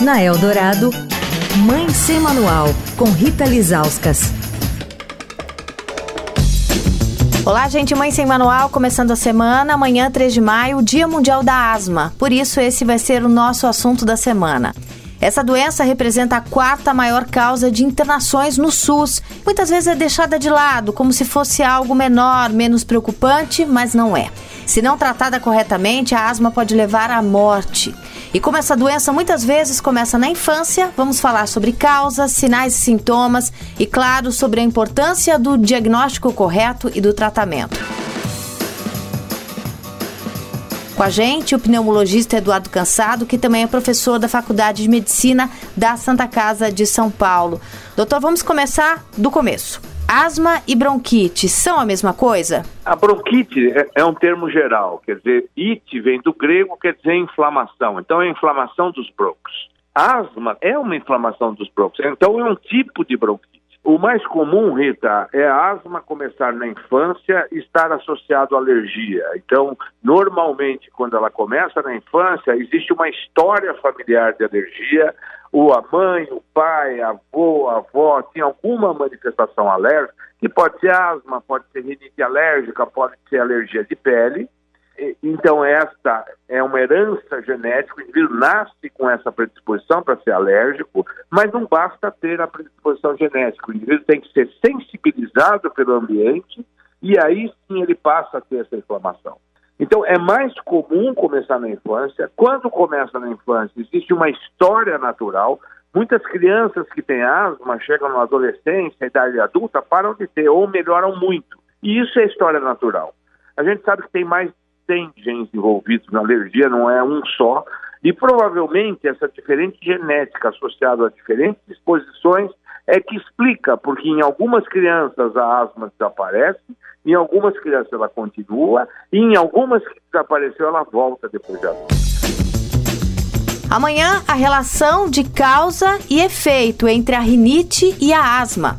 Na Eldorado, Mãe Sem Manual, com Rita Lizauskas. Olá, gente, Mãe Sem Manual, começando a semana, amanhã, 3 de maio, Dia Mundial da Asma. Por isso, esse vai ser o nosso assunto da semana. Essa doença representa a quarta maior causa de internações no SUS. Muitas vezes é deixada de lado, como se fosse algo menor, menos preocupante, mas não é. Se não tratada corretamente, a asma pode levar à morte. E como essa doença muitas vezes começa na infância, vamos falar sobre causas, sinais e sintomas e, claro, sobre a importância do diagnóstico correto e do tratamento. Com a gente, o pneumologista Eduardo Cansado, que também é professor da Faculdade de Medicina da Santa Casa de São Paulo. Doutor, vamos começar do começo. Asma e bronquite são a mesma coisa? A bronquite é, é, um termo geral, quer dizer, it vem do grego, quer dizer inflamação. Então é inflamação dos broncos. Asma é uma inflamação dos broncos, então é um tipo de bronquite. O mais comum, Rita, é a asma começar na infância e estar associado à alergia. Então, normalmente, quando ela começa na infância, existe uma história familiar de alergia. O a mãe, o pai, a avô, a avó tinha alguma manifestação alérgica, que pode ser asma, pode ser rinite alérgica, pode ser alergia de pele. Então, esta é uma herança genética, o indivíduo nasce com essa predisposição para ser alérgico, mas não basta ter a predisposição genética, o indivíduo tem que ser sensibilizado pelo ambiente e aí sim ele passa a ter essa inflamação. Então, é mais comum começar na infância. Quando começa na infância, existe uma história natural. Muitas crianças que têm asma chegam na adolescência, idade adulta, param de ter ou melhoram muito. E isso é história natural. A gente sabe que tem mais 100 genes envolvidos na alergia, não é um só, e provavelmente essa diferente genética associada a diferentes disposições é que explica, porque em algumas crianças a asma desaparece, em algumas crianças ela continua, e em algumas que desapareceu ela volta depois de adulta. Amanhã, a relação de causa e efeito entre a rinite e a asma.